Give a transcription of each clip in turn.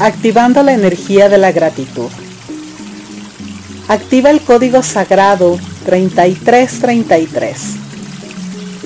Activando la energía de la gratitud. Activa el código sagrado 3333.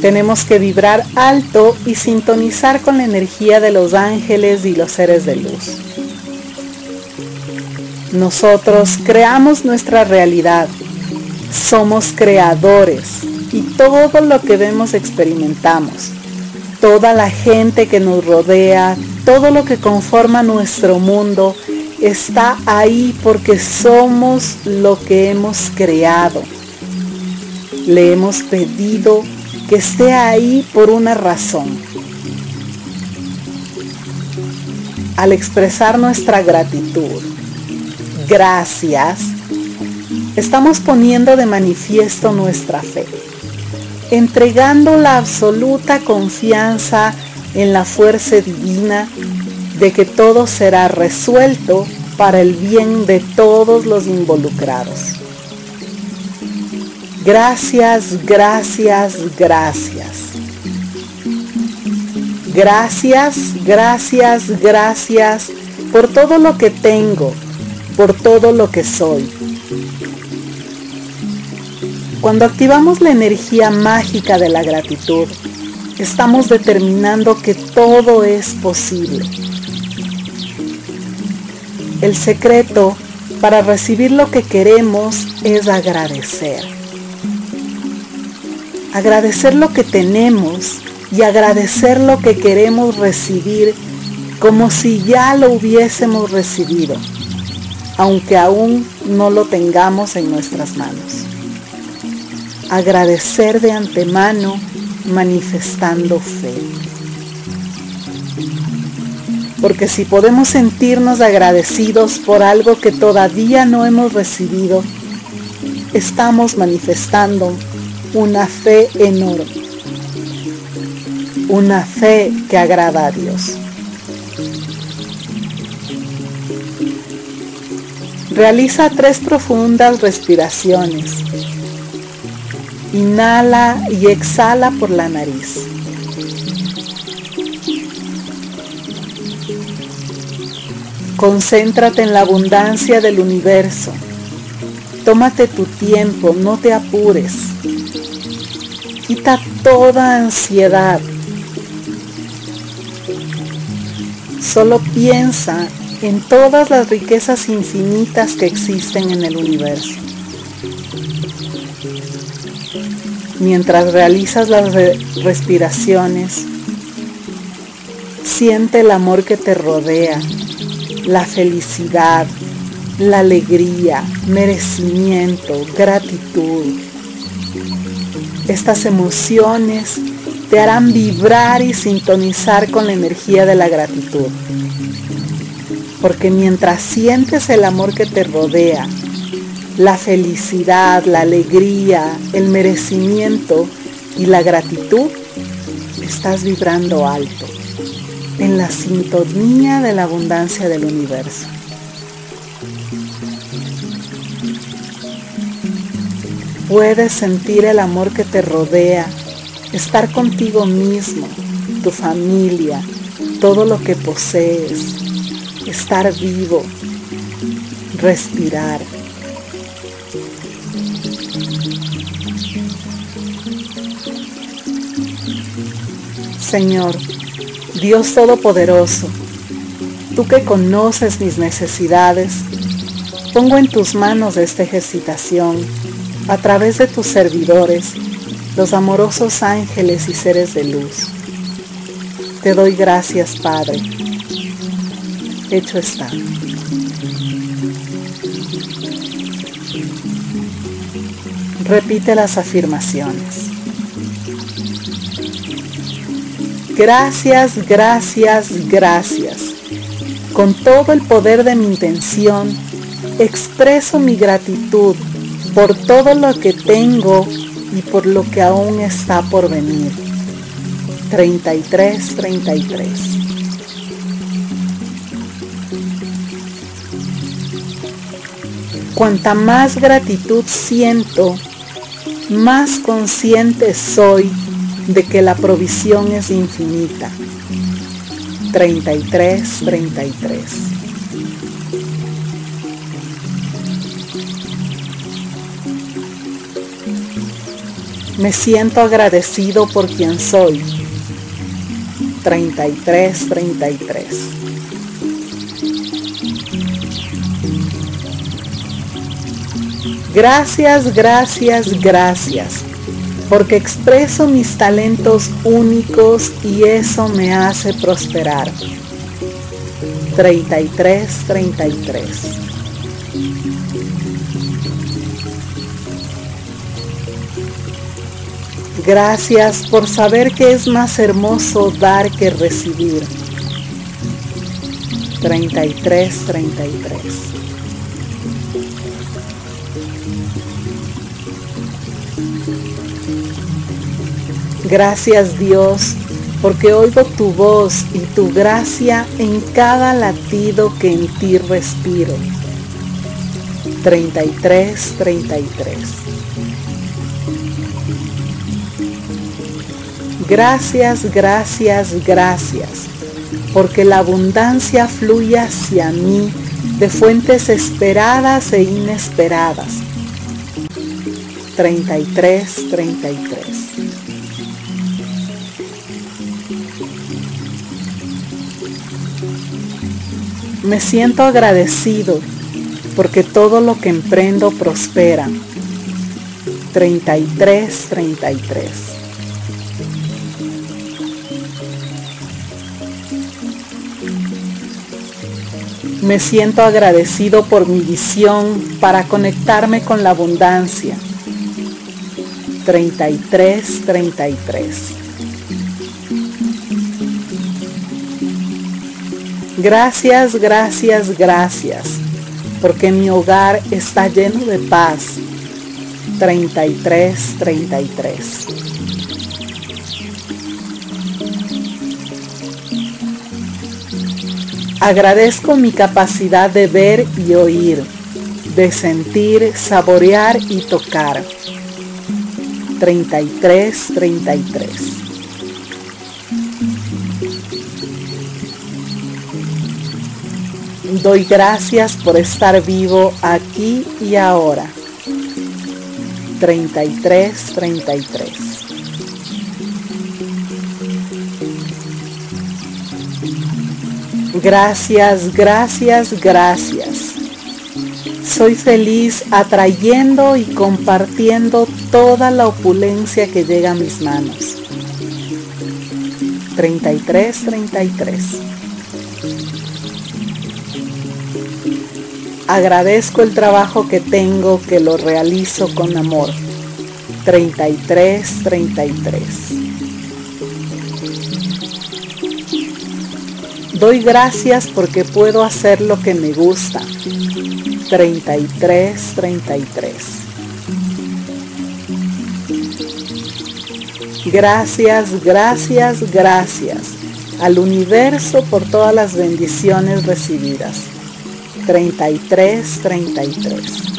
Tenemos que vibrar alto y sintonizar con la energía de los ángeles y los seres de luz. Nosotros creamos nuestra realidad. Somos creadores y todo lo que vemos experimentamos. Toda la gente que nos rodea, todo lo que conforma nuestro mundo está ahí porque somos lo que hemos creado. Le hemos pedido que esté ahí por una razón. Al expresar nuestra gratitud, gracias, estamos poniendo de manifiesto nuestra fe, entregando la absoluta confianza en la fuerza divina de que todo será resuelto para el bien de todos los involucrados. Gracias, gracias, gracias. Gracias, gracias, gracias por todo lo que tengo, por todo lo que soy. Cuando activamos la energía mágica de la gratitud, estamos determinando que todo es posible. El secreto para recibir lo que queremos es agradecer. Agradecer lo que tenemos y agradecer lo que queremos recibir como si ya lo hubiésemos recibido, aunque aún no lo tengamos en nuestras manos. Agradecer de antemano manifestando fe. Porque si podemos sentirnos agradecidos por algo que todavía no hemos recibido, estamos manifestando una fe enorme. Una fe que agrada a Dios. Realiza tres profundas respiraciones. Inhala y exhala por la nariz. Concéntrate en la abundancia del universo. Tómate tu tiempo, no te apures. Quita toda ansiedad. Solo piensa en todas las riquezas infinitas que existen en el universo. Mientras realizas las respiraciones, siente el amor que te rodea la felicidad, la alegría, merecimiento, gratitud. Estas emociones te harán vibrar y sintonizar con la energía de la gratitud. Porque mientras sientes el amor que te rodea, la felicidad, la alegría, el merecimiento y la gratitud, estás vibrando alto en la sintonía de la abundancia del universo. Puedes sentir el amor que te rodea, estar contigo mismo, tu familia, todo lo que posees, estar vivo, respirar. Señor, Dios Todopoderoso, tú que conoces mis necesidades, pongo en tus manos esta ejercitación a través de tus servidores, los amorosos ángeles y seres de luz. Te doy gracias, Padre. Hecho está. Repite las afirmaciones. Gracias, gracias, gracias. Con todo el poder de mi intención, expreso mi gratitud por todo lo que tengo y por lo que aún está por venir. 33, 33. Cuanta más gratitud siento, más consciente soy de que la provisión es infinita. 33, 33. Me siento agradecido por quien soy. 33, 33. Gracias, gracias, gracias porque expreso mis talentos únicos y eso me hace prosperar. 33, 33. Gracias por saber que es más hermoso dar que recibir. 33, 33. Gracias Dios porque oigo tu voz y tu gracia en cada latido que en ti respiro. 33, 33. Gracias, gracias, gracias, porque la abundancia fluye hacia mí de fuentes esperadas e inesperadas. 33, 33. Me siento agradecido porque todo lo que emprendo prospera. 33, 33. Me siento agradecido por mi visión para conectarme con la abundancia. 33, 33. Gracias, gracias, gracias, porque mi hogar está lleno de paz. 33, 33. Agradezco mi capacidad de ver y oír, de sentir, saborear y tocar. 33, 33. Doy gracias por estar vivo aquí y ahora. 33, 33. Gracias, gracias, gracias. Soy feliz atrayendo y compartiendo toda la opulencia que llega a mis manos. 33, 33. Agradezco el trabajo que tengo, que lo realizo con amor. 33, 33. Doy gracias porque puedo hacer lo que me gusta. 33, 33. Gracias, gracias, gracias al universo por todas las bendiciones recibidas. 33, 33.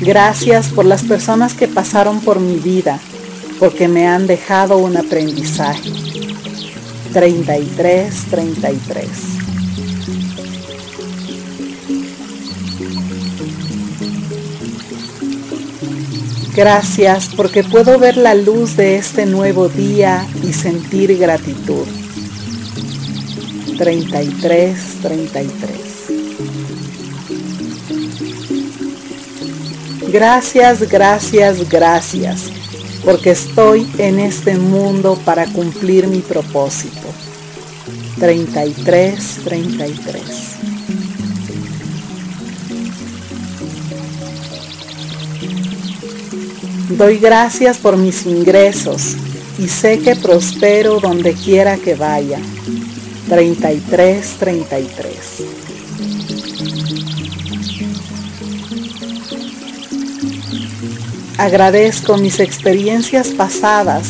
Gracias por las personas que pasaron por mi vida, porque me han dejado un aprendizaje. 33, 33. Gracias porque puedo ver la luz de este nuevo día y sentir gratitud. 33, 33. Gracias, gracias, gracias, porque estoy en este mundo para cumplir mi propósito. 33, 33. Doy gracias por mis ingresos y sé que prospero donde quiera que vaya. 33, 33. Agradezco mis experiencias pasadas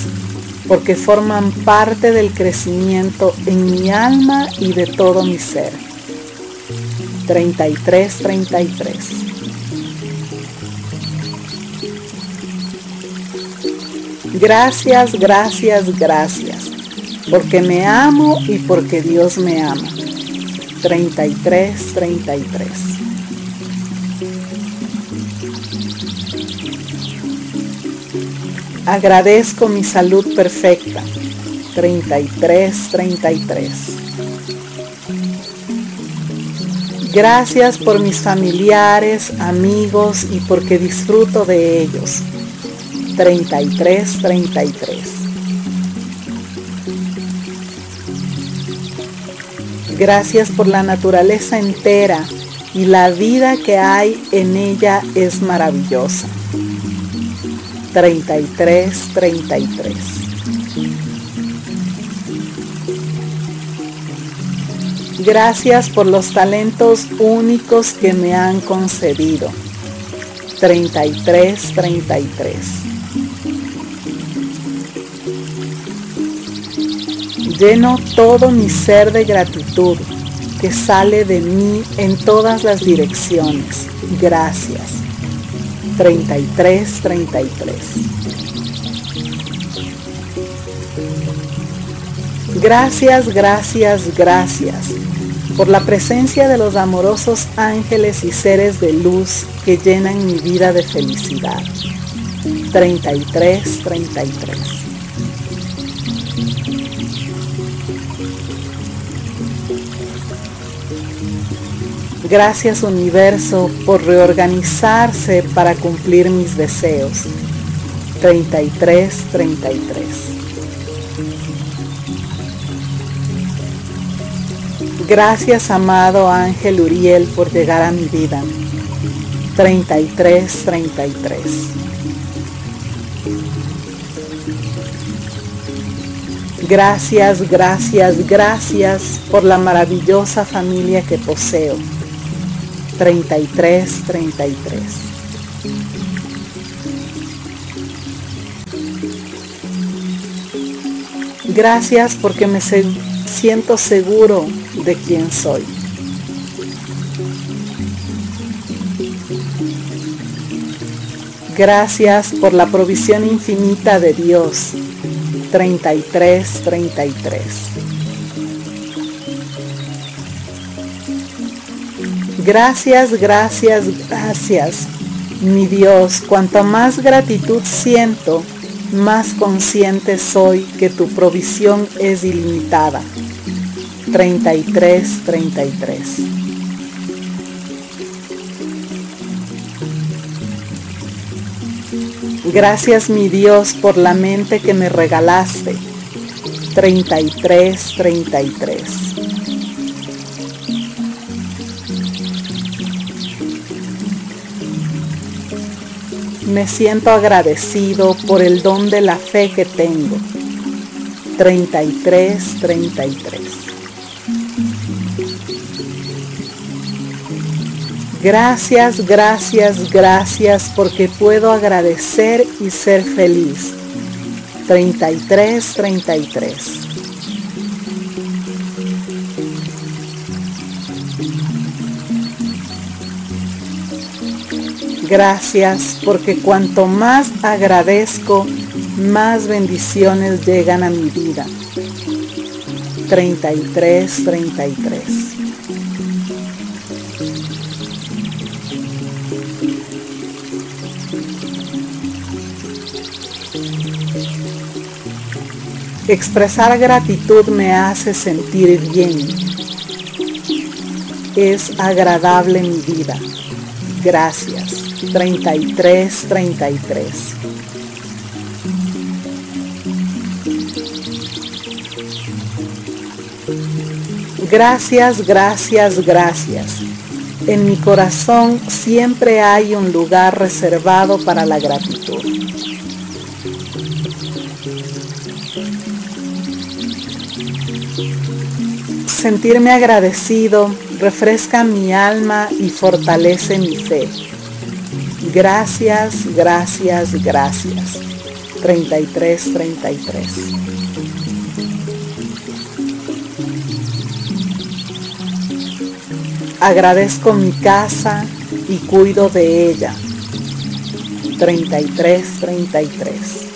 porque forman parte del crecimiento en mi alma y de todo mi ser. 33, 33. Gracias, gracias, gracias, porque me amo y porque Dios me ama. 33, 33. Agradezco mi salud perfecta. 33, 33. Gracias por mis familiares, amigos y porque disfruto de ellos. 33, 33. Gracias por la naturaleza entera y la vida que hay en ella es maravillosa. 33, 33. Gracias por los talentos únicos que me han concedido. 33, 33. Lleno todo mi ser de gratitud que sale de mí en todas las direcciones. Gracias. 33, 33. Gracias, gracias, gracias por la presencia de los amorosos ángeles y seres de luz que llenan mi vida de felicidad. 33, 33. Gracias universo por reorganizarse para cumplir mis deseos. 33, 33. Gracias amado Ángel Uriel por llegar a mi vida. 33, 33. Gracias, gracias, gracias por la maravillosa familia que poseo. 33, 33. Gracias porque me siento seguro de quién soy. Gracias por la provisión infinita de Dios. 33, 33. Gracias, gracias, gracias. Mi Dios, cuanto más gratitud siento, más consciente soy que tu provisión es ilimitada. 33, 33. Gracias mi Dios por la mente que me regalaste. 33, 33. Me siento agradecido por el don de la fe que tengo. 33, 33. Gracias, gracias, gracias porque puedo agradecer y ser feliz. 33, 33. Gracias porque cuanto más agradezco, más bendiciones llegan a mi vida. 33, 33. Expresar gratitud me hace sentir bien. Es agradable mi vida. Gracias. 33, 33. Gracias, gracias, gracias. En mi corazón siempre hay un lugar reservado para la gratitud. Sentirme agradecido refresca mi alma y fortalece mi fe. Gracias, gracias, gracias. 33, 33. Agradezco mi casa y cuido de ella. 33, 33.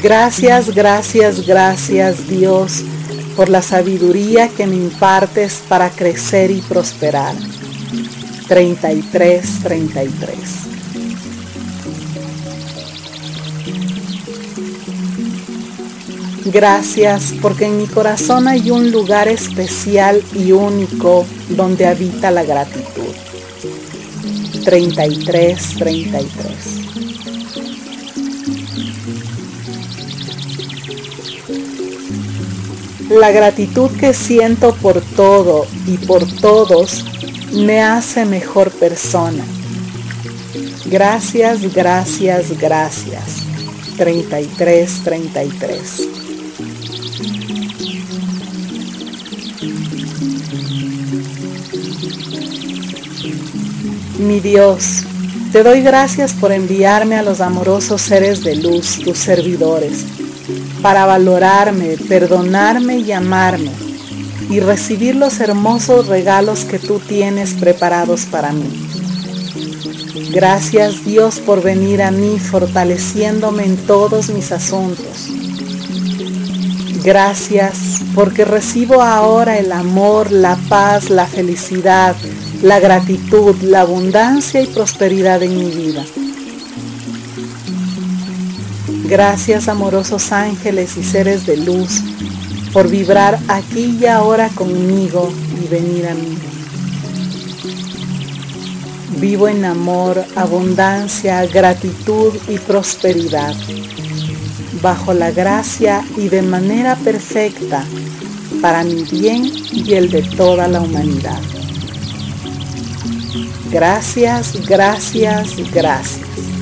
Gracias, gracias, gracias Dios por la sabiduría que me impartes para crecer y prosperar. 33, 33. Gracias porque en mi corazón hay un lugar especial y único donde habita la gratitud. 33, 33. La gratitud que siento por todo y por todos me hace mejor persona. Gracias, gracias, gracias. 33, 33. Mi Dios, te doy gracias por enviarme a los amorosos seres de luz, tus servidores, para valorarme, perdonarme y amarme y recibir los hermosos regalos que tú tienes preparados para mí. Gracias Dios por venir a mí fortaleciéndome en todos mis asuntos. Gracias porque recibo ahora el amor, la paz, la felicidad, la gratitud, la abundancia y prosperidad en mi vida. Gracias amorosos ángeles y seres de luz por vibrar aquí y ahora conmigo y venir a mí. Vivo en amor, abundancia, gratitud y prosperidad, bajo la gracia y de manera perfecta para mi bien y el de toda la humanidad. Gracias, gracias, gracias.